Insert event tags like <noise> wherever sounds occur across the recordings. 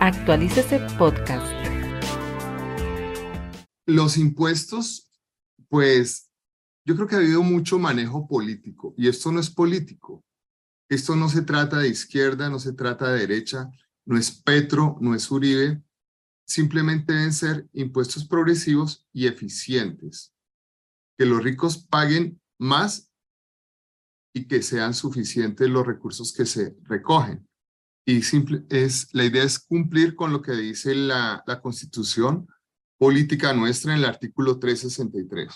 Actualícese Podcast. Los impuestos, pues yo creo que ha habido mucho manejo político y esto no es político. Esto no se trata de izquierda, no se trata de derecha, no es Petro, no es Uribe. Simplemente deben ser impuestos progresivos y eficientes. Que los ricos paguen más y que sean suficientes los recursos que se recogen. Y simple, es, la idea es cumplir con lo que dice la, la Constitución política nuestra en el artículo 363.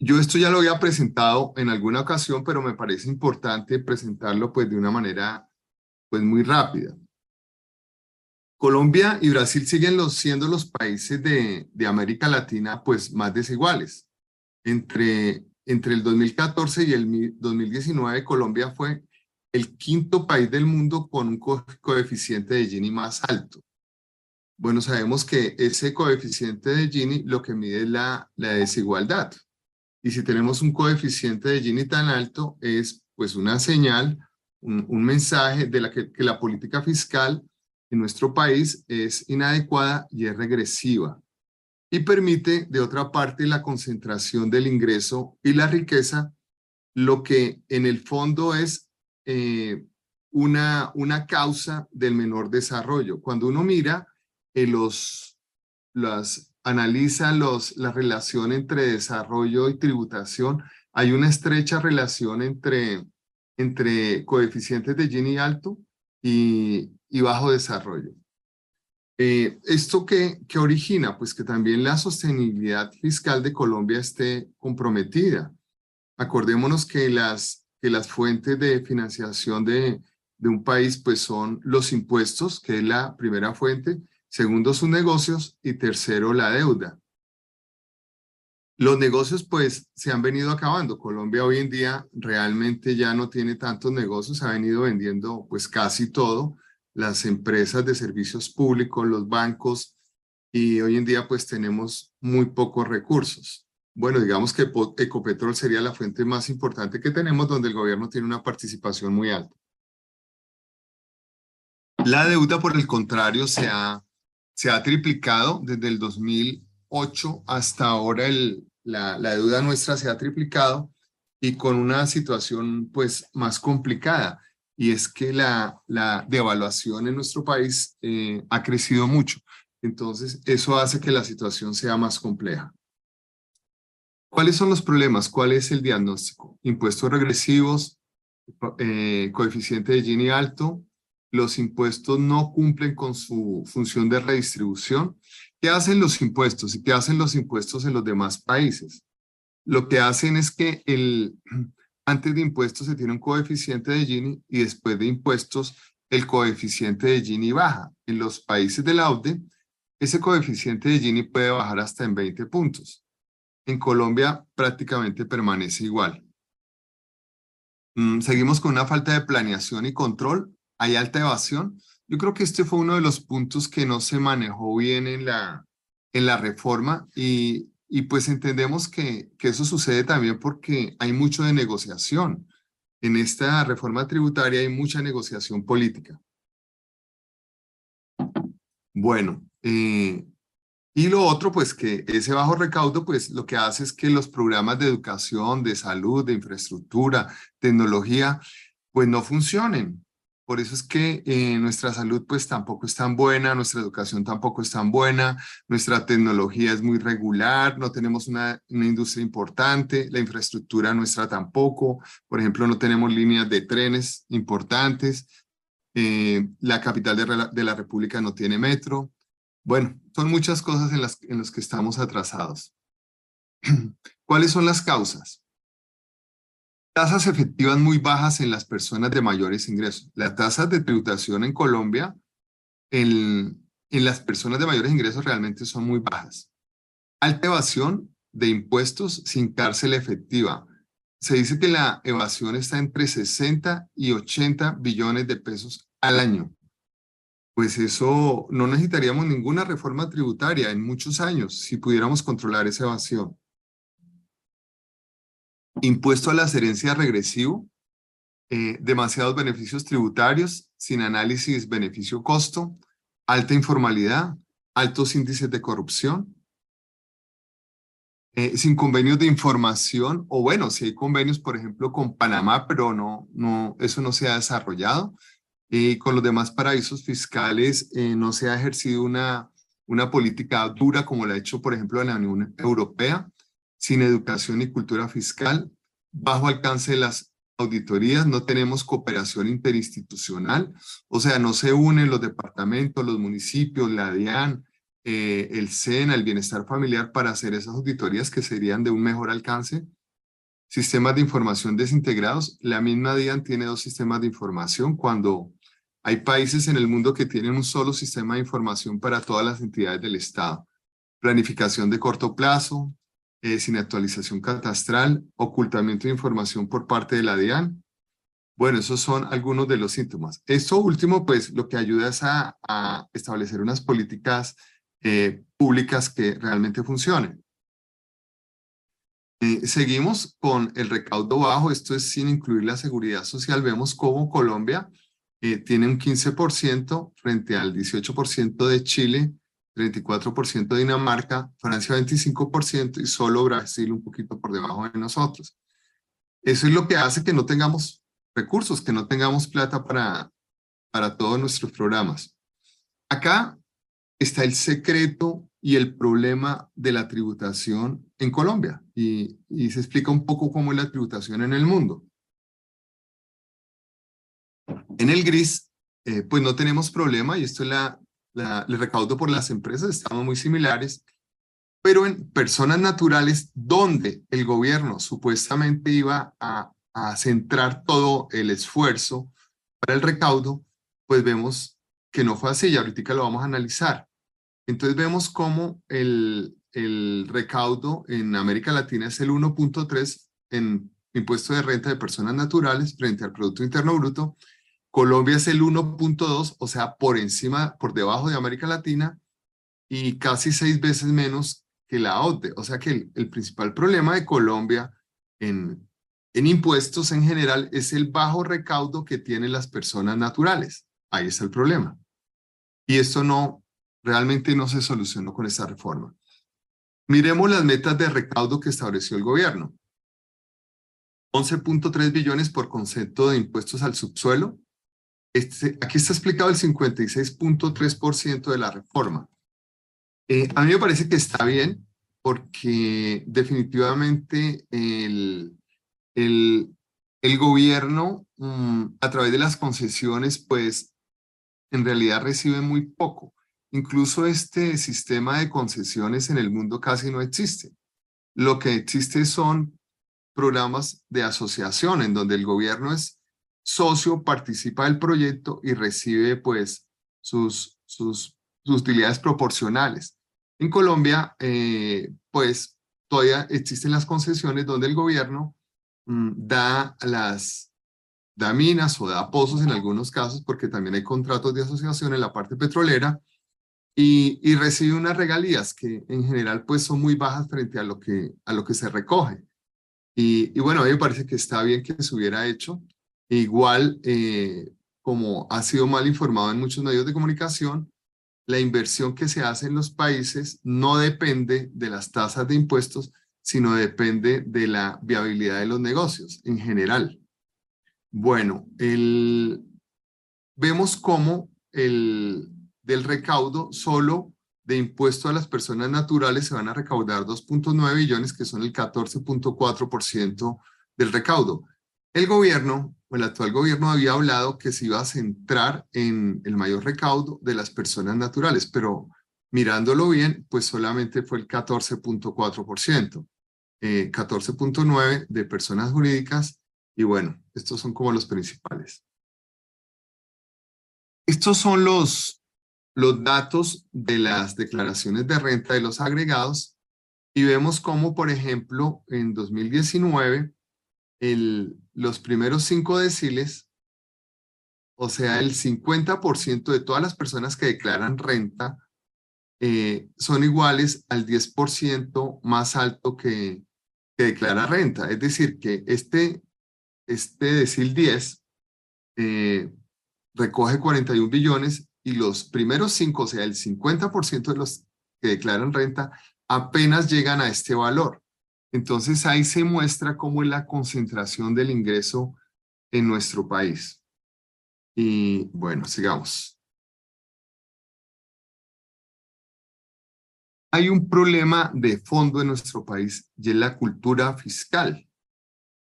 Yo esto ya lo había presentado en alguna ocasión, pero me parece importante presentarlo pues de una manera pues muy rápida. Colombia y Brasil siguen siendo los países de, de América Latina pues más desiguales. Entre, entre el 2014 y el 2019, Colombia fue el quinto país del mundo con un co coeficiente de Gini más alto. Bueno, sabemos que ese coeficiente de Gini lo que mide es la, desigualdad. Y si tenemos un coeficiente de Gini tan alto, es pues una señal, un, mensaje de que, que la política fiscal en nuestro país es inadecuada y es regresiva y permite, de otra parte, la concentración del ingreso y la riqueza, lo que en el fondo es eh, una, una causa del menor desarrollo. Cuando uno mira eh, los, las, analiza los, la relación entre desarrollo y tributación, hay una estrecha relación entre, entre coeficientes de Gini alto y, y bajo desarrollo. Eh, ¿Esto qué, qué, origina? Pues que también la sostenibilidad fiscal de Colombia esté comprometida. Acordémonos que las, que las fuentes de financiación de, de un país pues son los impuestos, que es la primera fuente, segundo sus negocios y tercero la deuda. Los negocios pues se han venido acabando. Colombia hoy en día realmente ya no tiene tantos negocios, ha venido vendiendo pues casi todo las empresas de servicios públicos, los bancos, y hoy en día pues tenemos muy pocos recursos. Bueno, digamos que Ecopetrol sería la fuente más importante que tenemos donde el gobierno tiene una participación muy alta. La deuda, por el contrario, se ha, se ha triplicado desde el 2008 hasta ahora. La, la deuda nuestra se ha triplicado y con una situación pues más complicada y es que la, la devaluación en nuestro país eh, ha crecido mucho. Entonces, eso hace que la situación sea más compleja. ¿Cuáles son los problemas? ¿Cuál es el diagnóstico? Impuestos regresivos, eh, coeficiente de Gini alto, los impuestos no cumplen con su función de redistribución. ¿Qué hacen los impuestos y qué hacen los impuestos en los demás países? Lo que hacen es que el, antes de impuestos se tiene un coeficiente de Gini y después de impuestos el coeficiente de Gini baja. En los países de la OCDE, ese coeficiente de Gini puede bajar hasta en 20 puntos. En Colombia prácticamente permanece igual. Mm, seguimos con una falta de planeación y control. Hay alta evasión. Yo creo que este fue uno de los puntos que no se manejó bien en la, en la reforma y y pues entendemos que, que eso sucede también porque hay mucho de negociación. En esta reforma tributaria hay mucha negociación política. Bueno, eh, y lo otro, pues que ese bajo recaudo, pues lo que hace es que los programas de educación, de salud, de infraestructura, tecnología, pues no funcionen. Por eso es que eh, nuestra salud pues tampoco es tan buena, nuestra educación tampoco es tan buena, nuestra tecnología es muy regular, no tenemos una, una industria importante, la infraestructura nuestra tampoco, por ejemplo no tenemos líneas de trenes importantes, eh, la capital de, de, la República no tiene metro. Bueno, son muchas cosas en las, en las que estamos atrasados. <clears throat> ¿Cuáles son las causas? Tasas efectivas muy bajas en las personas de mayores ingresos. Las tasas de tributación en Colombia en, en las personas de mayores ingresos realmente son muy bajas. Alta evasión de impuestos sin cárcel efectiva. Se dice que la evasión está entre 60 y 80 billones de pesos al año. Pues eso no necesitaríamos ninguna reforma tributaria en muchos años si pudiéramos controlar esa evasión impuesto a las herencias regresivo, eh, demasiados beneficios tributarios, sin análisis beneficio-costo, alta informalidad, altos índices de corrupción, eh, sin convenios de información, o bueno, si hay convenios, por ejemplo, con Panamá, pero no, no, eso no se ha desarrollado, y con los demás paraísos fiscales eh, no se ha ejercido una, una política dura como la ha hecho, por ejemplo, la Unión Europea, sin educación y cultura fiscal, bajo alcance de las auditorías, no tenemos cooperación interinstitucional, o sea, no se unen los departamentos, los municipios, la DIAN, eh, el SENA, el bienestar familiar para hacer esas auditorías que serían de un mejor alcance. Sistemas de información desintegrados, la misma DIAN tiene dos sistemas de información cuando hay países en el mundo que tienen un solo sistema de información para todas las entidades del Estado. Planificación de corto plazo, eh, sin actualización catastral, ocultamiento de información por parte de la DIAN. Bueno, esos son algunos de los síntomas. Esto último, pues, lo que ayuda es a, establecer unas políticas eh, públicas que realmente funcionen. Eh, seguimos con el recaudo bajo, esto es sin incluir la seguridad social. Vemos cómo Colombia tiene un 15% frente al 18% de Chile, 34% Dinamarca, Francia 25% y solo Brasil un poquito por debajo de nosotros. Eso es lo que hace que no tengamos recursos, que no tengamos plata para, para todos nuestros programas. Acá está el secreto y el problema de la tributación en Colombia y, y se explica un poco cómo es la tributación en el mundo. En el gris, eh, pues no tenemos problema y esto es la el recaudo por las empresas, estamos muy similares, pero en personas naturales donde el gobierno supuestamente iba a, centrar todo el esfuerzo para el recaudo, pues vemos que no fue así y ahorita lo vamos a analizar. Entonces vemos cómo el, el recaudo en América Latina es el 1.3 en impuesto de renta de personas naturales frente al Producto Interno Bruto Colombia es el 1.2, o sea, por encima, por debajo de América Latina y casi seis veces menos que la OTE. O sea que el, principal problema de Colombia en, en impuestos en general es el bajo recaudo que tienen las personas naturales. Ahí está el problema. Y esto no, realmente no se solucionó con esta reforma. Miremos las metas de recaudo que estableció el gobierno. 11.3 billones por concepto de impuestos al subsuelo, este, aquí está explicado el 56.3% de la reforma. Eh, a mí me parece que está bien porque definitivamente el, el, gobierno mm, a través de las concesiones pues en realidad recibe muy poco. Incluso este sistema de concesiones en el mundo casi no existe. Lo que existe son programas de asociación en donde el gobierno es socio participa del proyecto y recibe pues sus, sus, utilidades proporcionales. En Colombia, eh, pues todavía existen las concesiones donde el gobierno mm, da las da minas o da pozos en algunos casos, porque también hay contratos de asociación en la parte petrolera, y, y, recibe unas regalías que en general pues son muy bajas frente a lo que, a lo que se recoge. Y, y bueno, a mí me parece que está bien que se hubiera hecho. Igual, eh, como ha sido mal informado en muchos medios de comunicación, la inversión que se hace en los países no depende de las tasas de impuestos, sino depende de la viabilidad de los negocios en general. Bueno, el, vemos cómo el, del recaudo solo de impuesto a las personas naturales se van a recaudar 2.9 billones, que son el 14.4% del recaudo. El gobierno el actual gobierno había hablado que se iba a centrar en el mayor recaudo de las personas naturales, pero mirándolo bien, pues solamente fue el 14.4%, 14.9% eh, de personas jurídicas, y bueno, estos son como los principales. Estos son los, los datos de las declaraciones de renta de los agregados, y vemos cómo, por ejemplo, en 2019, los primeros cinco deciles, o sea, el 50% de todas las personas que declaran renta eh, son iguales al 10% más alto que, declara renta. Es decir, que este, este decil 10 eh, recoge 41 billones y los primeros cinco, o sea, el 50% de los que declaran renta, apenas llegan a este valor. Entonces ahí se muestra cómo es la concentración del ingreso en nuestro país. Y bueno, sigamos. Hay un problema de fondo en nuestro país y es la cultura fiscal.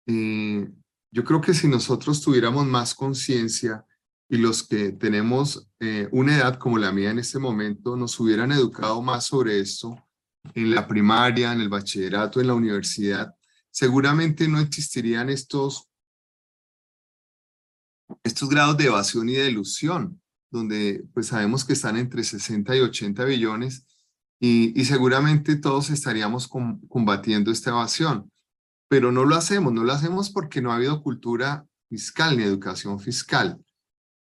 Eh, yo creo que si nosotros tuviéramos más conciencia y los que tenemos eh, una edad como la mía en este momento nos hubieran educado más sobre esto en la primaria, en el bachillerato, en la universidad, seguramente no existirían estos, estos grados de evasión y de ilusión, donde pues sabemos que están entre 60 y 80 billones y, seguramente todos estaríamos combatiendo esta evasión. Pero no lo hacemos, no lo hacemos porque no ha habido cultura fiscal ni educación fiscal.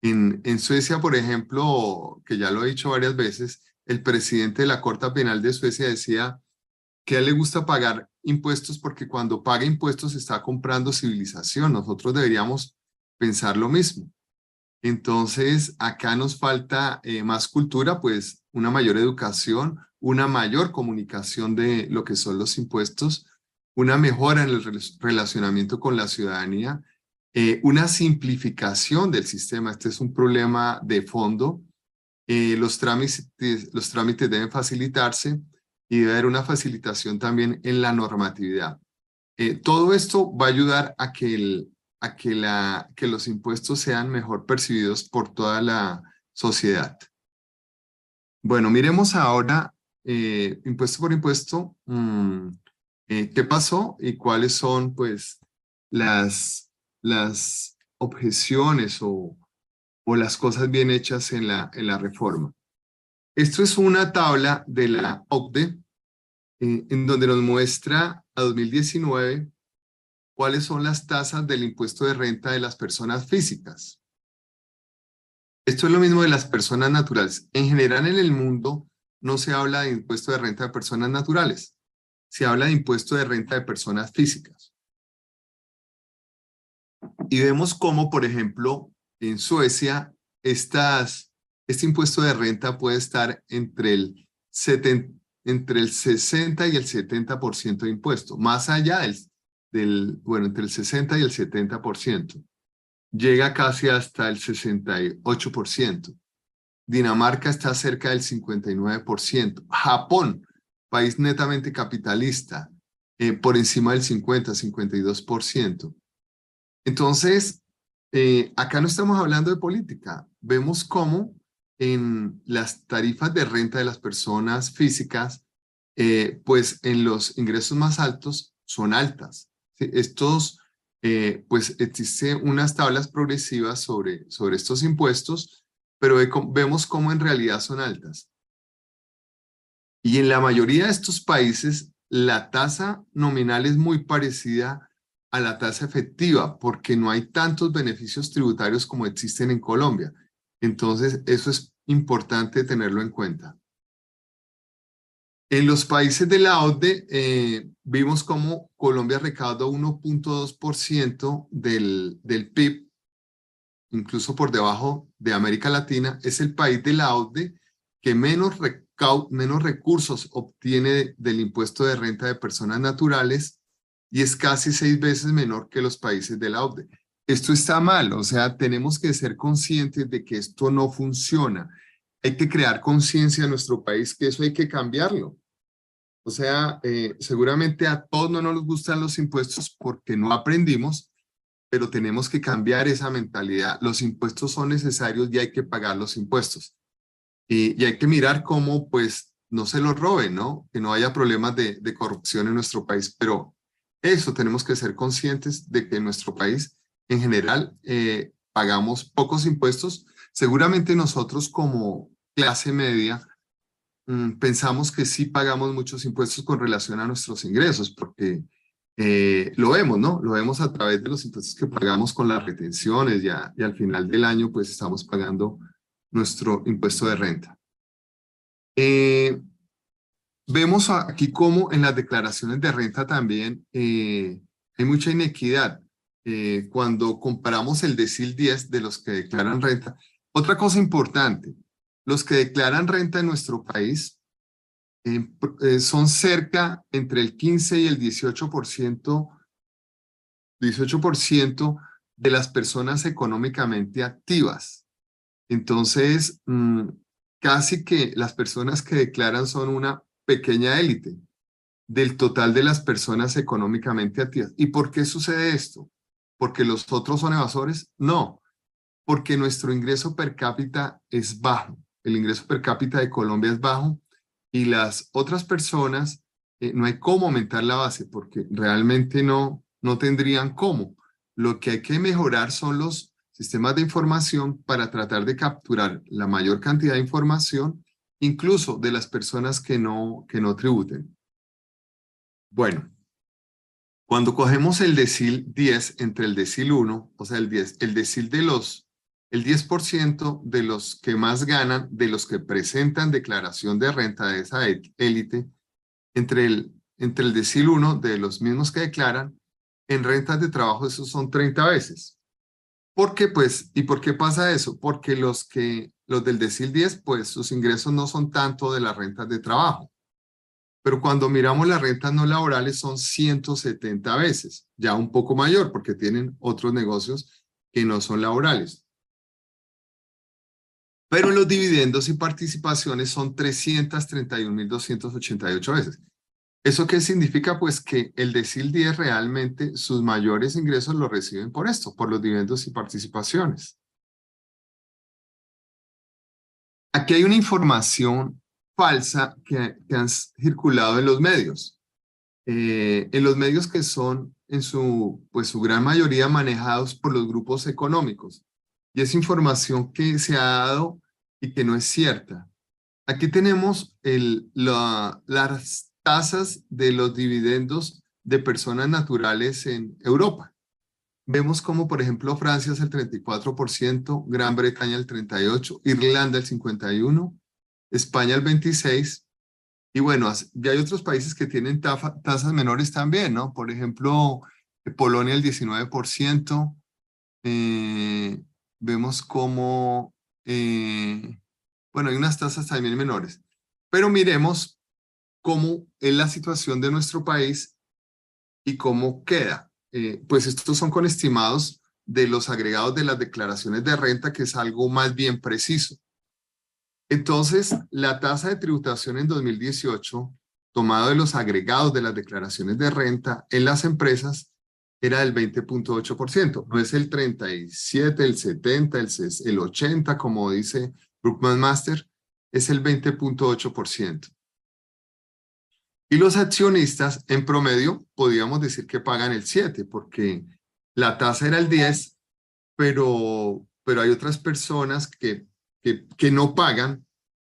En Suecia, por ejemplo, que ya lo he dicho varias veces, el presidente de la Corte Penal de Suecia decía que a él le gusta pagar impuestos porque cuando paga impuestos está comprando civilización. Nosotros deberíamos pensar lo mismo. Entonces, acá nos falta eh, más cultura, pues una mayor educación, una mayor comunicación de lo que son los impuestos, una mejora en el relacionamiento con la ciudadanía, eh, una simplificación del sistema. Este es un problema de fondo eh, los, trámites, los trámites deben facilitarse y debe haber una facilitación también en la normatividad. Eh, todo esto va a ayudar a que, el, a que, la, que los impuestos sean mejor percibidos por toda la sociedad. Bueno, miremos ahora eh, impuesto por impuesto, mm, qué pasó y cuáles son pues las, las objeciones o, o las cosas bien hechas en la, en la reforma. Esto es una tabla de la OCDE eh, en donde nos muestra a 2019 cuáles son las tasas del impuesto de renta de las personas físicas. Esto es lo mismo de las personas naturales. En general en el mundo no se habla de impuesto de renta de personas naturales, se habla de impuesto de renta de personas físicas. Y vemos cómo, por ejemplo, en Suecia, estas, este impuesto de renta puede estar entre el, entre el 60 y el 70% de impuesto, más allá del, del, bueno, entre el 60 y el 70%. Llega casi hasta el 68%. Dinamarca está cerca del 59%. Japón, país netamente capitalista, eh, por encima del 50, 52%. Entonces, eh, acá no estamos hablando de política. Vemos cómo en las tarifas de renta de las personas físicas, eh, pues en los ingresos más altos son altas. Estos, eh, pues existen unas tablas progresivas sobre, sobre estos impuestos, pero vemos cómo en realidad son altas. Y en la mayoría de estos países, la tasa nominal es muy parecida a la tasa efectiva porque no hay tantos beneficios tributarios como existen en Colombia. Entonces, eso es importante tenerlo en cuenta. En los países de la OCDE eh, vimos cómo Colombia recauda 1.2% del, del PIB, incluso por debajo de América Latina. Es el país de la OCDE que menos, menos recursos obtiene del impuesto de renta de personas naturales y es casi seis veces menor que los países de la OCDE. Esto está mal, o sea, tenemos que ser conscientes de que esto no funciona. Hay que crear conciencia en nuestro país que eso hay que cambiarlo. O sea, eh, seguramente a todos no nos gustan los impuestos porque no aprendimos, pero tenemos que cambiar esa mentalidad. Los impuestos son necesarios y hay que pagar los impuestos. Y, hay que mirar cómo, pues, no se los roben, ¿no? Que no haya problemas de, de corrupción en nuestro país, pero eso tenemos que ser conscientes de que en nuestro país, en general, eh, pagamos pocos impuestos. Seguramente nosotros como clase media mm, pensamos que sí pagamos muchos impuestos con relación a nuestros ingresos, porque eh, lo vemos, ¿no? Lo vemos a través de los impuestos que pagamos con las retenciones ya, y al final del año pues estamos pagando nuestro impuesto de renta. Eh, Vemos aquí cómo en las declaraciones de renta también eh, hay mucha inequidad. eh, cuando comparamos el decil 10 de los que declaran renta. Otra cosa importante, los que declaran renta en nuestro país eh, eh, son cerca entre el 15 y el 18%, 18% de las personas económicamente activas. Entonces, mm, casi que las personas que declaran son una pequeña élite del total de las personas económicamente activas. ¿Y por qué sucede esto? ¿Porque los otros son evasores? No, porque nuestro ingreso per cápita es bajo. El ingreso per cápita de Colombia es bajo y las otras personas eh, no hay cómo aumentar la base porque realmente no, no tendrían cómo. Lo que hay que mejorar son los sistemas de información para tratar de capturar la mayor cantidad de información, incluso de las personas que no, que no tributen. Bueno, cuando cogemos el decil 10 entre el decil 1, o sea, el 10, el decil de los, el 10% de los que más ganan, de los que presentan declaración de renta de esa élite, entre el, entre el decil 1 de los mismos que declaran, en rentas de trabajo esos son 30 veces. ¿Por qué pues? ¿Y por qué pasa eso? Porque los que, los del decil 10, pues sus ingresos no son tanto de las rentas de trabajo. Pero cuando miramos las rentas no laborales son 170 veces, ya un poco mayor porque tienen otros negocios que no son laborales. Pero los dividendos y participaciones son 331.288 veces. ¿Eso qué significa? Pues que el decil 10 realmente sus mayores ingresos los reciben por esto, por los dividendos y participaciones. Aquí hay una información falsa que, han circulado en los medios. Eh, en los medios que son en su, pues su gran mayoría manejados por los grupos económicos. Y es información que se ha dado y que no es cierta. Aquí tenemos el, la, las tasas de los dividendos de personas naturales en Europa. Vemos como, por ejemplo, Francia es el 34%, Gran Bretaña el 38%, Irlanda el 51%, España el 26%, y bueno, ya hay otros países que tienen tasas menores también, ¿no? Por ejemplo, Polonia el 19%, eh, vemos como, eh, bueno, hay unas tasas también menores, pero miremos cómo es la situación de nuestro país y cómo queda. Eh, pues estos son con estimados de los agregados de las declaraciones de renta, que es algo más bien preciso. Entonces, la tasa de tributación en 2018, tomado de los agregados de las declaraciones de renta en las empresas, era del 20.8%. No es el 37, el 70, el, el 80, como dice Brookman Master, es el 20.8%. Y los accionistas, en promedio, podríamos decir que pagan el 7, porque la tasa era el 10, pero, pero hay otras personas que que, no pagan,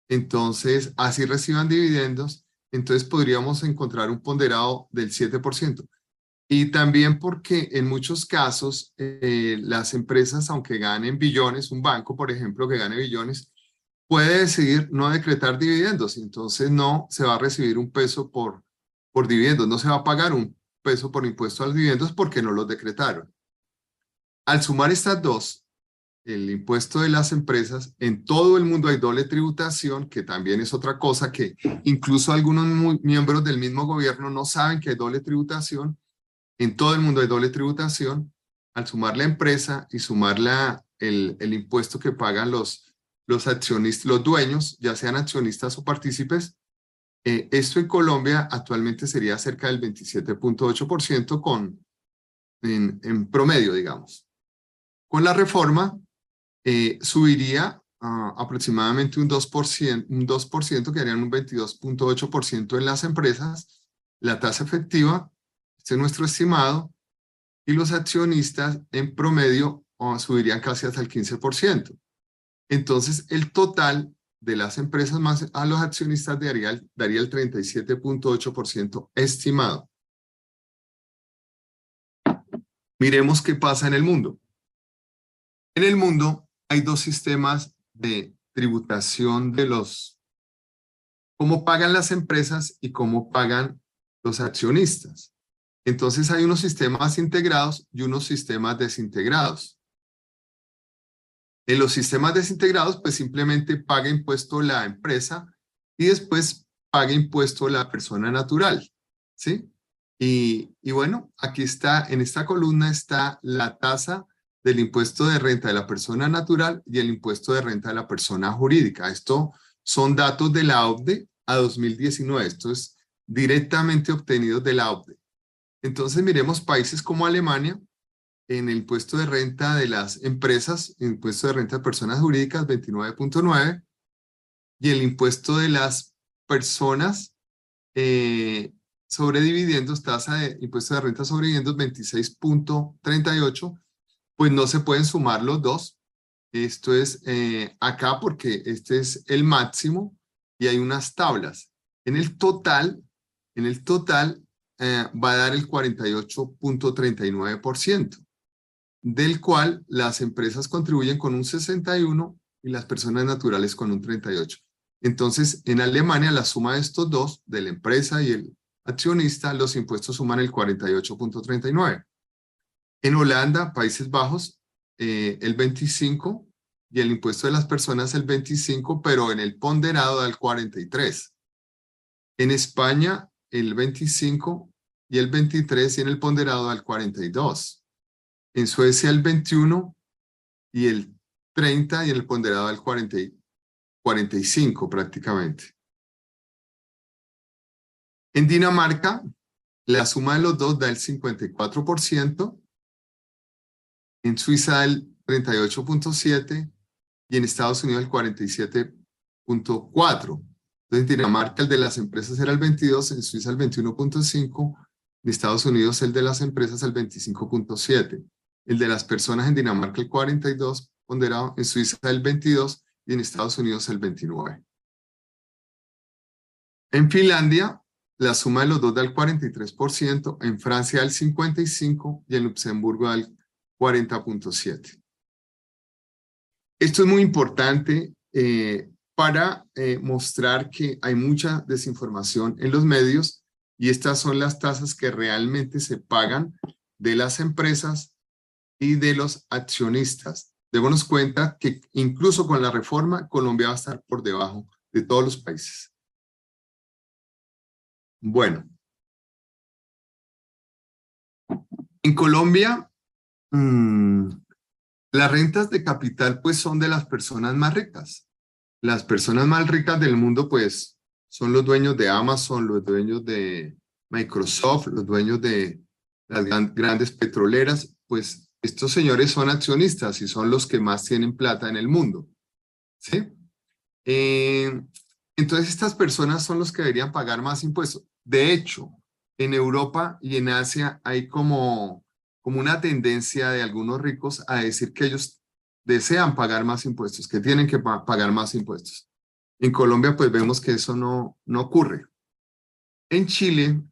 entonces así reciban dividendos, entonces podríamos encontrar un ponderado del 7%. Y también porque en muchos casos eh, las empresas, aunque ganen billones, un banco, por ejemplo, que gane billones, puede decidir no decretar dividendos, entonces no se va a recibir un peso por, por dividendos, no se va a pagar un peso por impuesto a los dividendos porque no los decretaron. Al sumar estas dos, el impuesto de las empresas, en todo el mundo hay doble tributación, que también es otra cosa que incluso algunos miembros del mismo gobierno no saben que hay doble tributación. En todo el mundo hay doble tributación. Al sumar la empresa y sumar la, el, el impuesto que pagan los, los accionistas, los dueños, ya sean accionistas o partícipes, eh, esto en Colombia actualmente sería cerca del 27.8% con en, en promedio, digamos. Con la reforma, eh, subiría aproximadamente un 2%, un 2% que harían un 22.8% en las empresas, la tasa efectiva, este es nuestro estimado, y los accionistas en promedio subirían casi hasta el 15%. Entonces, el total de las empresas más a los accionistas daría, daría el 37.8% estimado. Miremos qué pasa en el mundo. En el mundo, hay dos sistemas de tributación de los, cómo pagan las empresas y cómo pagan los accionistas. Entonces hay unos sistemas integrados y unos sistemas desintegrados. En los sistemas desintegrados, pues simplemente paga impuesto la empresa y después paga impuesto la persona natural, ¿sí? Y, bueno, aquí está, en esta columna está la tasa del impuesto de renta de la persona natural y el impuesto de renta de la persona jurídica. Esto son datos de la OCDE a 2019. Esto es directamente obtenido de la OCDE. Entonces miremos países como Alemania, en el impuesto de renta de las empresas, impuesto de renta de personas jurídicas 29.9 y el impuesto de las personas eh, sobre dividendos, tasa de impuesto de renta sobre dividendos 26.38, pues no se pueden sumar los dos. Esto es eh, acá porque este es el máximo y hay unas tablas. En el total, en el total eh, va a dar el 48.39% del cual las empresas contribuyen con un 61 y las personas naturales con un 38. Entonces, en Alemania, la suma de estos dos, de la empresa y el accionista, los impuestos suman el 48.39. En Holanda, Países Bajos, eh, el 25 y el impuesto de las personas el 25, pero en el ponderado da el 43. En España, el 25 y el 23 y en el ponderado da el 42 en Suecia el 21 y el 30 y en el ponderado el 40, 45 prácticamente. En Dinamarca, la suma de los dos da el 54%, en Suiza el 38.7% y en Estados Unidos el 47.4%. Entonces, en Dinamarca el de las empresas era el 22, en Suiza el 21.5, en Estados Unidos el de las empresas el 25.7 el de las personas en Dinamarca el 42, ponderado en Suiza el 22 y en Estados Unidos el 29. En Finlandia, la suma de los dos da el 43%, en Francia el 55% y en Luxemburgo al 40.7%. Esto es muy importante eh, para eh, mostrar que hay mucha desinformación en los medios y estas son las tasas que realmente se pagan de las empresas y de los accionistas. Démonos cuenta que incluso con la reforma, Colombia va a estar por debajo de todos los países. Bueno. En Colombia, mm, las rentas de capital pues son de las personas más ricas. Las personas más ricas del mundo pues son los dueños de Amazon, los dueños de Microsoft, los dueños de las grandes petroleras, pues estos señores son accionistas y son los que más tienen plata en el mundo. ¿Sí? Eh, entonces estas personas son los que deberían pagar más impuestos. De hecho, en Europa y en Asia hay como, como una tendencia de algunos ricos a decir que ellos desean pagar más impuestos, que tienen que pagar más impuestos. En Colombia pues vemos que eso no, no ocurre. En Chile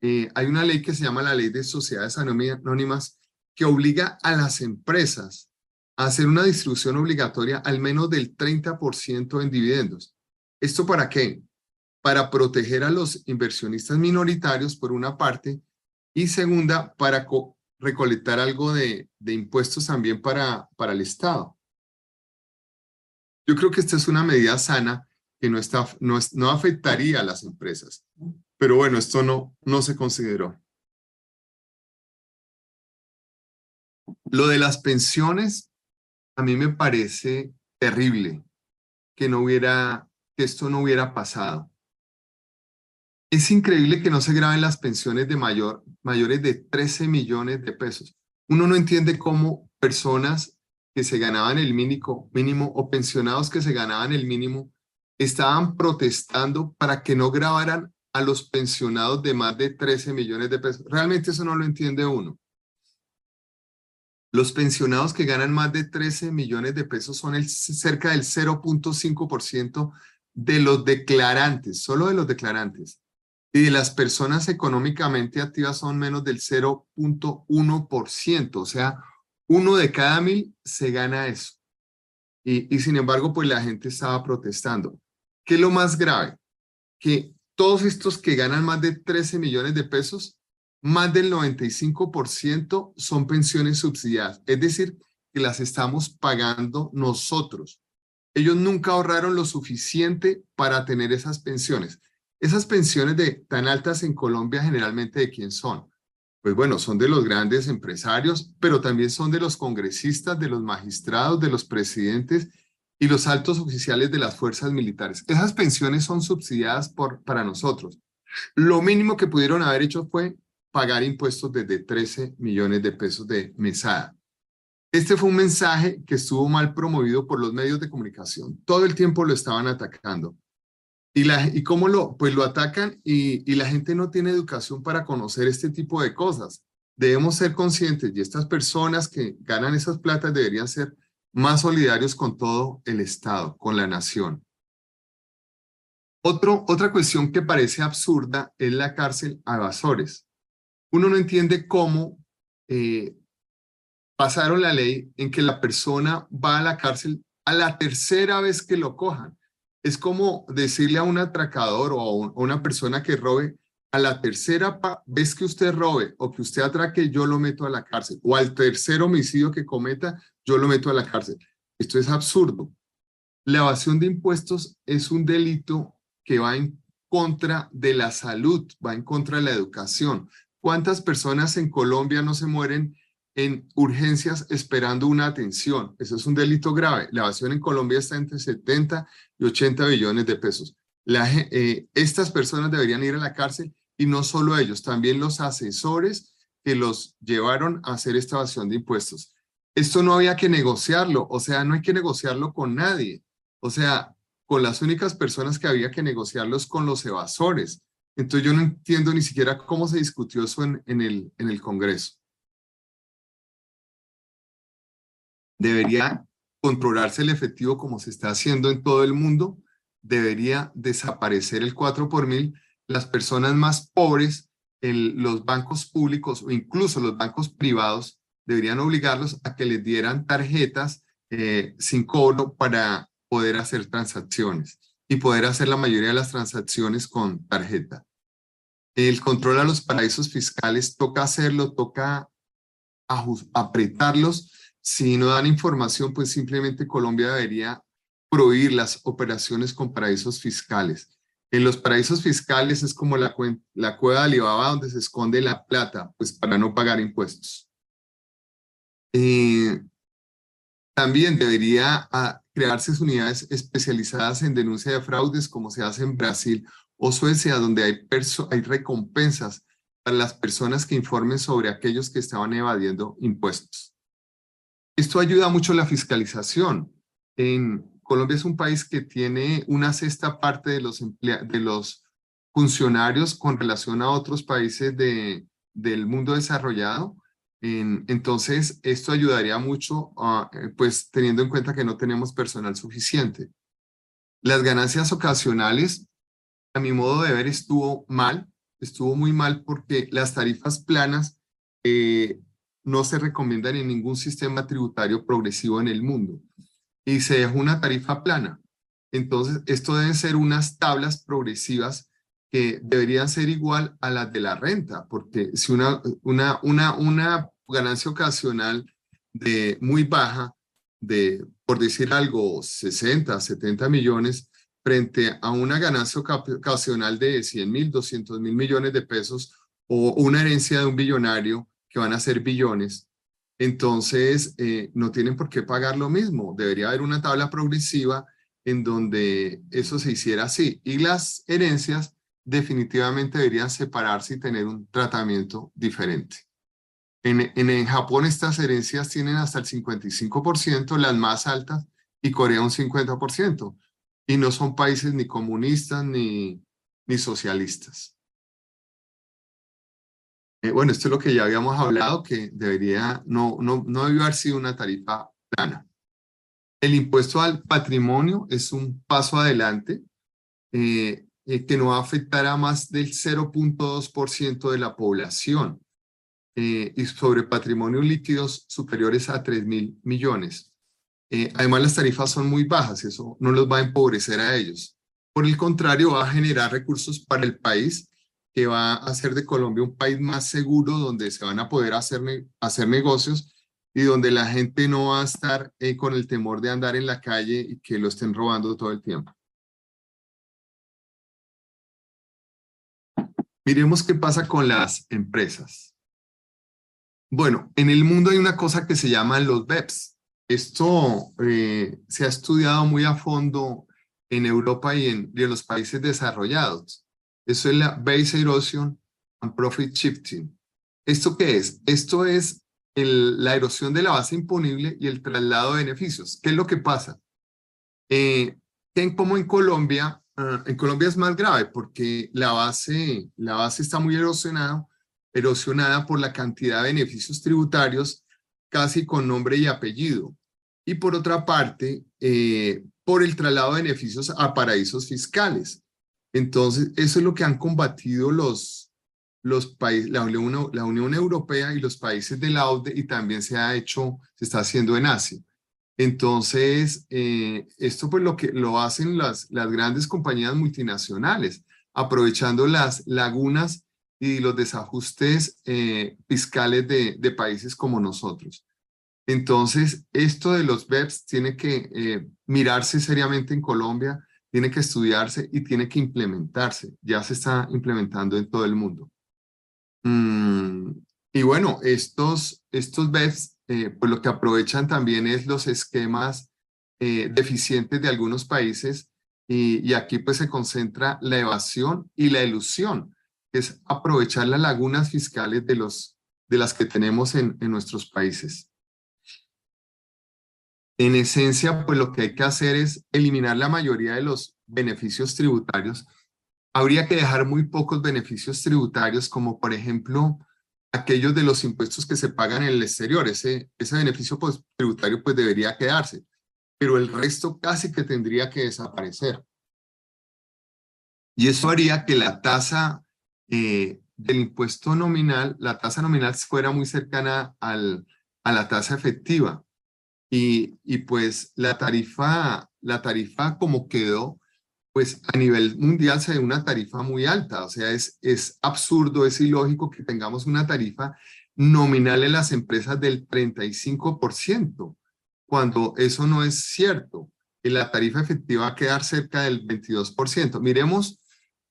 eh, hay una ley que se llama la Ley de Sociedades Anónimas que obliga a las empresas a hacer una distribución obligatoria al menos del 30% en dividendos. ¿Esto para qué? Para proteger a los inversionistas minoritarios, por una parte, y segunda, para recolectar algo de, impuestos también para, para el Estado. Yo creo que esta es una medida sana que no, está, no, no afectaría a las empresas. Pero bueno, esto no, no se consideró. Lo de las pensiones, a mí me parece terrible que no hubiera, que esto no hubiera pasado. Es increíble que no se graben las pensiones de mayor, mayores de 13 millones de pesos. Uno no entiende cómo personas que se ganaban el mínimo, mínimo o pensionados que se ganaban el mínimo estaban protestando para que no grabaran a los pensionados de más de 13 millones de pesos. Realmente eso no lo entiende uno. Los pensionados que ganan más de 13 millones de pesos son el, cerca del 0.5% de los declarantes, solo de los declarantes. Y de las personas económicamente activas son menos del 0.1%, o sea, uno de cada mil se gana eso. Y, y sin embargo, pues la gente estaba protestando. ¿Qué es lo más grave? Que todos estos que ganan más de 13 millones de pesos más del 95% son pensiones subsidiadas, es decir, que las estamos pagando nosotros. Ellos nunca ahorraron lo suficiente para tener esas pensiones. Esas pensiones de, tan altas en Colombia generalmente de quién son? Pues bueno, son de los grandes empresarios, pero también son de los congresistas, de los magistrados, de los presidentes y los altos oficiales de las fuerzas militares. Esas pensiones son subsidiadas por, para nosotros. Lo mínimo que pudieron haber hecho fue pagar impuestos desde 13 millones de pesos de mesada. Este fue un mensaje que estuvo mal promovido por los medios de comunicación. Todo el tiempo lo estaban atacando. ¿Y, la, y cómo lo? Pues lo atacan y, y la gente no tiene educación para conocer este tipo de cosas. Debemos ser conscientes y estas personas que ganan esas platas deberían ser más solidarios con todo el Estado, con la nación. Otro, otra cuestión que parece absurda es la cárcel a evasores. Uno no entiende cómo eh, pasaron la ley en que la persona va a la cárcel a la tercera vez que lo cojan. Es como decirle a un atracador o a, una persona que robe, a la tercera vez que usted robe o que usted atraque, yo lo meto a la cárcel. O al tercer homicidio que cometa, yo lo meto a la cárcel. Esto es absurdo. La evasión de impuestos es un delito que va en contra de la salud, va en contra de la educación. ¿Cuántas personas en Colombia no se mueren en urgencias esperando una atención? Eso es un delito grave. La evasión en Colombia está entre 70 y 80 billones de pesos. Eh, estas personas deberían ir a la cárcel y no solo ellos, también los asesores que los llevaron a hacer esta evasión de impuestos. Esto no había que negociarlo, o sea, no hay que negociarlo con nadie. O sea, con las únicas personas que había que negociarlos con los evasores. Entonces yo no entiendo ni siquiera cómo se discutió eso en, el, en el Congreso. Debería controlarse el efectivo como se está haciendo en todo el mundo. Debería desaparecer el 4 por mil. Las personas más pobres, los bancos públicos o incluso los bancos privados deberían obligarlos a que les dieran tarjetas eh, sin cobro para poder hacer transacciones y poder hacer la mayoría de las transacciones con tarjeta. El control a los paraísos fiscales toca hacerlo, toca apretarlos. Si no dan información, pues simplemente Colombia debería prohibir las operaciones con paraísos fiscales. En los paraísos fiscales es como la, cueva de Alibaba donde se esconde la plata, pues para no pagar impuestos. Eh, también debería ah, crearse unidades especializadas en denuncia de fraudes como se hace en Brasil o Suecia, donde hay, hay recompensas para las personas que informen sobre aquellos que estaban evadiendo impuestos. Esto ayuda mucho a la fiscalización. En Colombia es un país que tiene una sexta parte de los, de los funcionarios con relación a otros países de, del mundo desarrollado entonces, esto ayudaría mucho, eh, pues teniendo en cuenta que no tenemos personal suficiente. Las ganancias ocasionales, a mi modo de ver, estuvo mal, estuvo muy mal porque las tarifas planas eh, no se recomiendan en ningún sistema tributario progresivo en el mundo. Y se dejó una tarifa plana. Entonces, esto deben ser unas tablas progresivas que deberían ser igual a las de la renta, porque si una, una, ganancia ocasional de muy baja, de, por decir algo, 60, 70 millones, frente a una ganancia ocasional de 100 mil, 200 mil millones de pesos, o una herencia de un billonario que van a ser billones, entonces eh, no tienen por qué pagar lo mismo. Debería haber una tabla progresiva en donde eso se hiciera así. Y las herencias definitivamente deberían separarse y tener un tratamiento diferente. En, en, Japón estas herencias tienen hasta el 55%, las más altas, y Corea un 50%. Y no son países ni comunistas ni, ni socialistas. Eh, bueno, esto es lo que ya habíamos hablado, que debería, no, no, no debió haber sido una tarifa plana. El impuesto al patrimonio es un paso adelante. Eh, eh, que no va a afectar a más del 0.2% de la población y sobre patrimonios líquidos superiores a 3 mil millones. Eh, además, las tarifas son muy bajas y eso no los va a empobrecer a ellos. Por el contrario, va a generar recursos para el país que va a hacer de Colombia un país más seguro donde se van a poder hacer, hacer negocios y donde la gente no va a estar eh, con el temor de andar en la calle y que lo estén robando todo el tiempo. Miremos qué pasa con las empresas. Bueno, en el mundo hay una cosa que se llama los BEPS. Esto eh, se ha estudiado muy a fondo en Europa y en, los países desarrollados. Eso es la Base Erosion and Profit Shifting. ¿Esto qué es? Esto es la erosión de la base imponible y el traslado de beneficios. ¿Qué es lo que pasa? Eh, en, como en Colombia, ah, en Colombia es más grave porque la base, la base está muy erosionada, erosionada por la cantidad de beneficios tributarios casi con nombre y apellido. Y por otra parte, eh, por el traslado de beneficios a paraísos fiscales. Entonces, eso es lo que han combatido los, los países, la, Unión, la Unión Europea y los países de la OCDE y también se ha hecho, se está haciendo en Asia. Entonces, eh, esto pues lo que lo hacen las, las grandes compañías multinacionales, aprovechando las lagunas y los desajustes eh, fiscales de, países como nosotros. Entonces, esto de los BEPS tiene que eh, mirarse seriamente en Colombia, tiene que estudiarse y tiene que implementarse. Ya se está implementando en todo el mundo. Mm, y bueno, estos, estos BEPS, eh, pues lo que aprovechan también es los esquemas deficientes de algunos países y, aquí pues se concentra la evasión y la ilusión, es aprovechar las lagunas fiscales de, los, de las que tenemos en, en nuestros países. En esencia, pues lo que hay que hacer es eliminar la mayoría de los beneficios tributarios habría que dejar muy pocos beneficios tributarios, como por ejemplo aquellos de los impuestos que se pagan en el exterior. Ese, ese beneficio pues, tributario pues debería quedarse, pero el resto casi que tendría que desaparecer. Y eso haría que la tasa eh, del impuesto nominal, la tasa nominal fuera muy cercana al, a la tasa efectiva. Y, y pues la tarifa, la tarifa como quedó, pues a nivel mundial se ve una tarifa muy alta. O sea, es, es absurdo, es ilógico que tengamos una tarifa nominal en las empresas del 35%, cuando eso no es cierto. Y la tarifa efectiva va a quedar cerca del 22%. Miremos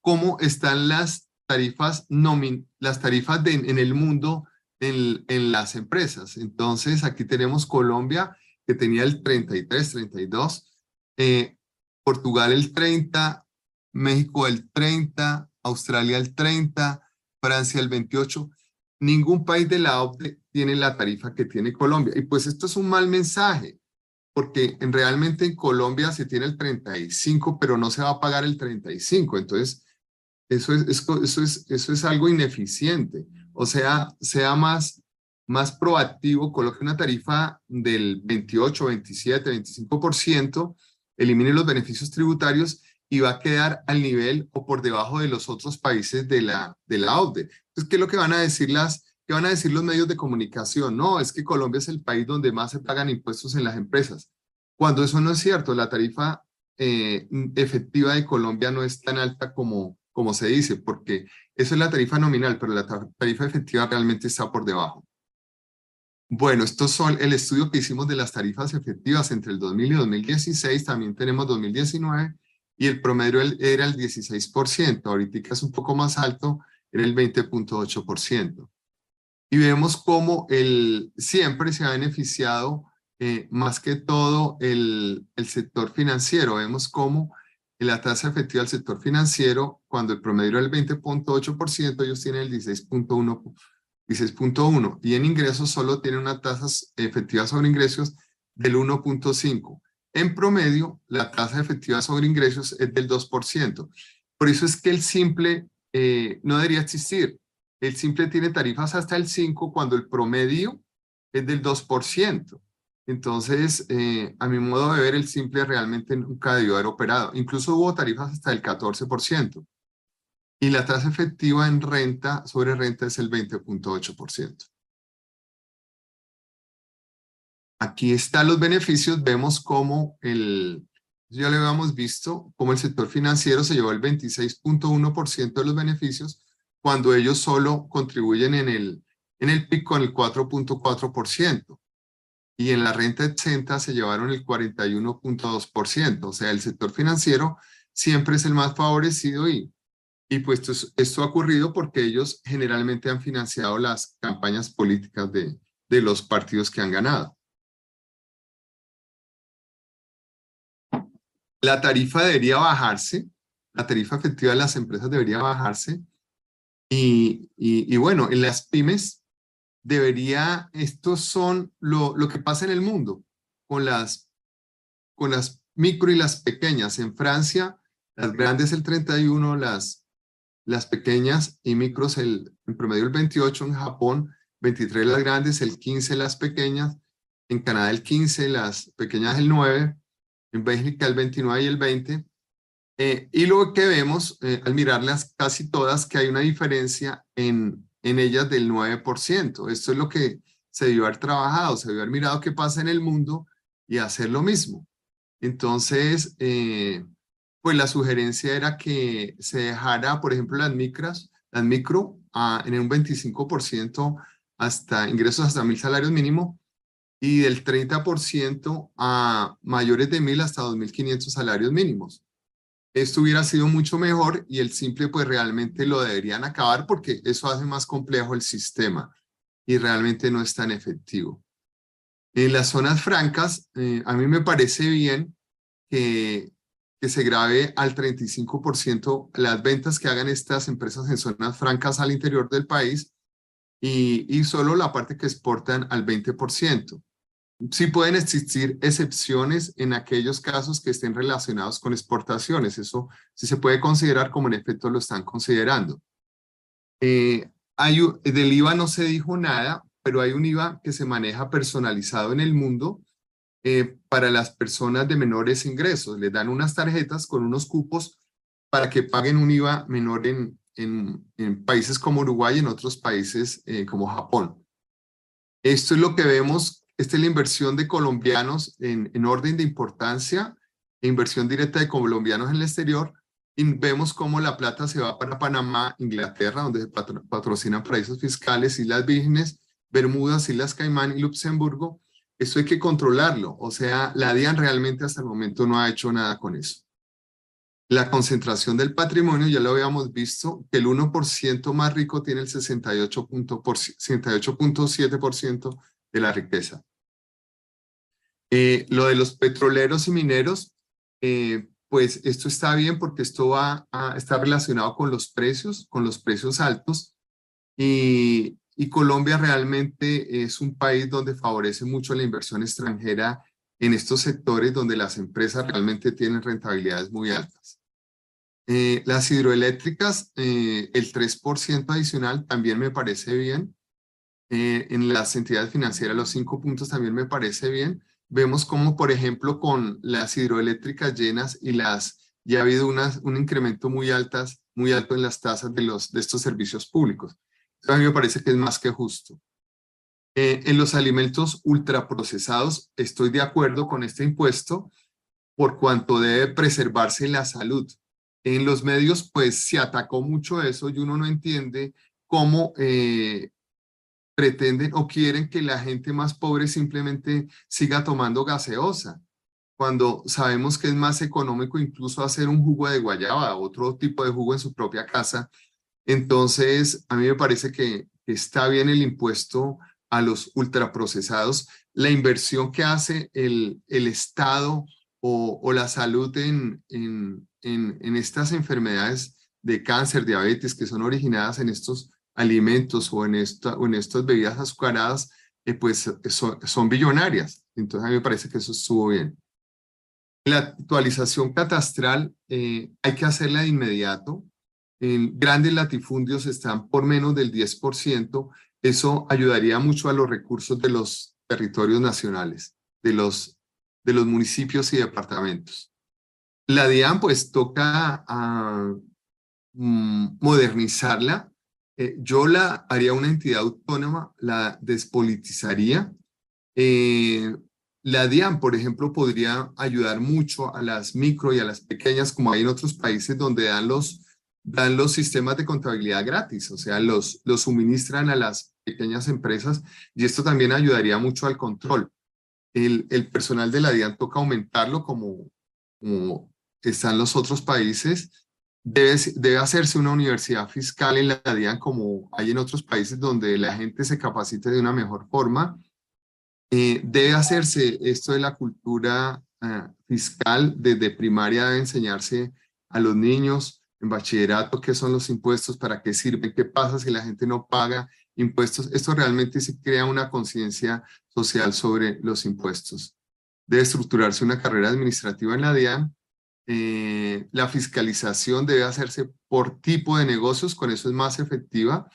cómo están las tarifas, nomin las tarifas en el mundo en, en las empresas. Entonces, aquí tenemos Colombia, que tenía el 33, 32, eh, Portugal el 30, México el 30, Australia el 30, Francia el 28. Ningún país de la OCDE tiene la tarifa que tiene Colombia. Y pues esto es un mal mensaje, porque en, realmente en Colombia se tiene el 35, pero no se va a pagar el 35. Entonces, eso es, eso es, eso es algo ineficiente. O sea, sea más, más proactivo, coloque una tarifa del 28, 27, 25%, elimine los beneficios tributarios y va a quedar al nivel o por debajo de los otros países de la, de la OCDE. Entonces, ¿qué es lo que van a decir las, qué van a decir los medios de comunicación? No, es que Colombia es el país donde más se pagan impuestos en las empresas. Cuando eso no es cierto, la tarifa eh, efectiva de Colombia no es tan alta como, como se dice, porque eso es la tarifa nominal, pero la tarifa efectiva realmente está por debajo. Bueno, estos son el estudio que hicimos de las tarifas efectivas entre el 2000 y 2016, también tenemos 2019, y el promedio era el 16%, ahorita es un poco más alto, era el 20.8%. Y vemos cómo el, siempre se ha beneficiado eh, más que todo el, el sector financiero. Vemos cómo la tasa efectiva del sector financiero, cuando el promedio era el 20.8%, ellos tienen el 16.1%. 16.1 y en ingresos solo tiene una tasa efectiva sobre ingresos del 1.5. En promedio, la tasa efectiva sobre ingresos es del 2%. Por eso es que el simple eh, no debería existir. El simple tiene tarifas hasta el 5 cuando el promedio es del 2%. Entonces, eh, a mi modo de ver, el simple realmente nunca debió haber operado. Incluso hubo tarifas hasta el 14% y la tasa efectiva en renta sobre renta es el 20.8%. Aquí están los beneficios, vemos cómo el, ya lo habíamos visto, cómo el sector financiero se llevó el 26.1% de los beneficios, cuando ellos solo contribuyen en el, en el PIB con el 4.4%. Y en la renta exenta se llevaron el 41.2%. O sea, el sector financiero siempre es el más favorecido y, y pues esto, esto ha ocurrido porque ellos generalmente han financiado las campañas políticas de, de los partidos que han ganado. La tarifa debería bajarse, la tarifa efectiva de las empresas debería bajarse y, y, bueno, en las pymes debería, estos son lo, lo que pasa en el mundo con las, con las micro y las pequeñas. En Francia, las grandes el 31, las, las pequeñas y micros el, en promedio el 28, en Japón 23 las grandes, el 15 las pequeñas, en Canadá el 15, las pequeñas el 9, en Bélgica el 29 y el 20. Eh, y lo que vemos eh, al mirarlas casi todas, que hay una diferencia en, en ellas del 9%. Esto es lo que se debió haber trabajado, se debió haber mirado qué pasa en el mundo y hacer lo mismo. Entonces, eh, pues la sugerencia era que se dejara, por ejemplo, las micras, las micro, ah, en un 25% hasta ingresos hasta mil salarios mínimos y del 30% a mayores de mil hasta 2.500 salarios mínimos. Esto hubiera sido mucho mejor y el simple pues realmente lo deberían acabar porque eso hace más complejo el sistema y realmente no es tan efectivo. En las zonas francas, eh, a mí me parece bien que, que se grave al 35% las ventas que hagan estas empresas en zonas francas al interior del país y, y solo la parte que exportan al 20%. Sí pueden existir excepciones en aquellos casos que estén relacionados con exportaciones. Eso sí se puede considerar como en efecto lo están considerando. Eh, hay, del IVA no se dijo nada, pero hay un IVA que se maneja personalizado en el mundo eh, para las personas de menores ingresos. Les dan unas tarjetas con unos cupos para que paguen un IVA menor en, en, países como Uruguay y en otros países eh, como Japón. Esto es lo que vemos esta es la inversión de colombianos en, en orden de importancia, inversión directa de colombianos en el exterior, y vemos cómo la plata se va para Panamá, Inglaterra, donde se patrocinan paraísos fiscales, Islas Vírgenes, Bermudas, Islas Caimán y Luxemburgo. Eso hay que controlarlo. O sea, la DIAN realmente hasta el momento no ha hecho nada con eso. La concentración del patrimonio, ya lo habíamos visto, que el 1% más rico tiene el 68.7% de la riqueza. Eh, lo de los petroleros y mineros, eh, pues esto está bien porque esto va a, está relacionado con los precios, con los precios altos. Y, y Colombia realmente es un país donde favorece mucho la inversión extranjera en estos sectores donde las empresas realmente tienen rentabilidades muy altas. Eh, las hidroeléctricas, el 3% adicional también me parece bien. en las entidades financieras, los cinco puntos también me parece bien vemos como, por ejemplo, con las hidroeléctricas llenas y las, ya ha habido un incremento muy, altas, muy alto en las tasas de, los, de estos servicios públicos. A mí me parece que es más que justo. Eh, en los alimentos ultraprocesados, estoy de acuerdo con este impuesto por cuanto debe preservarse la salud. En los medios, pues, se atacó mucho eso y uno no entiende cómo eh, pretenden o quieren que la gente más pobre simplemente siga tomando gaseosa, cuando sabemos que es más económico incluso hacer un jugo de guayaba, otro tipo de jugo en su propia casa. Entonces, a mí me parece que está bien el impuesto a los ultraprocesados, la inversión que hace el, el Estado o, la salud en, en estas enfermedades de cáncer, diabetes, que son originadas en estos alimentos o en, esta, o en estas bebidas azucaradas, eh, pues eh, son, son, billonarias. Entonces a mí me parece que eso estuvo bien. La actualización catastral eh, hay que hacerla de inmediato. En grandes latifundios están por menos del 10%. Eso ayudaría mucho a los recursos de los territorios nacionales, de los, de los municipios y departamentos. La DIAN pues toca a, ah, mm, modernizarla eh, yo la haría una entidad autónoma, la despolitizaría. Eh, la DIAN, por ejemplo, podría ayudar mucho a las micro y a las pequeñas, como hay en otros países donde dan los, dan los sistemas de contabilidad gratis, o sea, los, los suministran a las pequeñas empresas y esto también ayudaría mucho al control. El, el personal de la DIAN toca aumentarlo como, como están los otros países. Debe, debe hacerse una universidad fiscal en la DIAN como hay en otros países donde la gente se capacite de una mejor forma. Eh, debe hacerse esto de la cultura ah, fiscal desde primaria, debe enseñarse a los niños en bachillerato qué son los impuestos, para qué sirven, qué pasa si la gente no paga impuestos. Esto realmente se crea una conciencia social sobre los impuestos. Debe estructurarse una carrera administrativa en la DIAN. Eh, la fiscalización debe hacerse por tipo de negocios, con eso es más efectiva.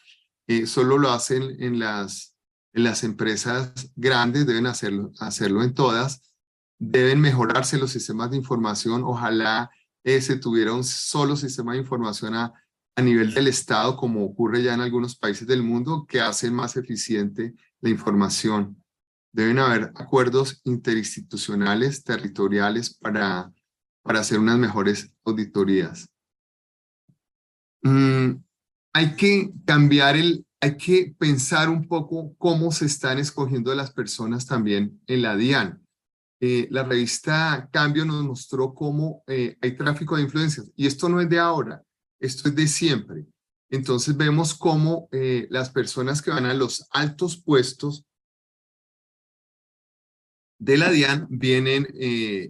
Eh, solo lo hacen en las, en las empresas grandes, deben hacerlo, hacerlo en todas. Deben mejorarse los sistemas de información. Ojalá se tuviera un solo sistema de información a, a nivel del Estado, como ocurre ya en algunos países del mundo, que hace más eficiente la información. Deben haber acuerdos interinstitucionales, territoriales, para, para hacer unas mejores auditorías. Mm, hay que cambiar el, hay que pensar un poco cómo se están escogiendo las personas también en la DIAN. Eh, la revista Cambio nos mostró cómo eh, hay tráfico de influencias. Y esto no es de ahora, esto es de siempre. Entonces vemos cómo eh, las personas que van a los altos puestos de la DIAN vienen,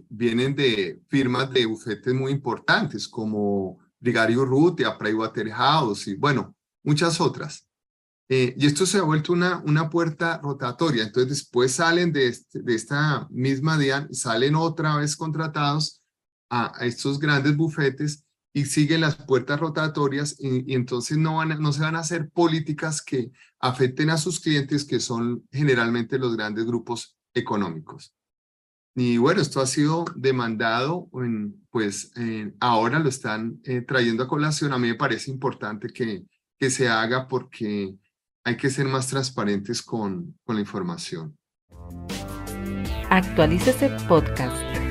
vienen de firmas de bufetes muy importantes como Brigario Rutia, Pricewaterhouse y bueno, muchas otras. Eh, y esto se ha vuelto una, una puerta rotatoria. Entonces después salen de, este, de esta misma DIAN, salen otra vez contratados a, estos grandes bufetes y siguen las puertas rotatorias y, entonces no, van no se van a hacer políticas que afecten a sus clientes que son generalmente los grandes grupos económicos. Y bueno, esto ha sido demandado, pues ahora lo están eh, trayendo a colación. A mí me parece importante que, que se haga porque hay que ser más transparentes con, con la información. Actualícese podcast.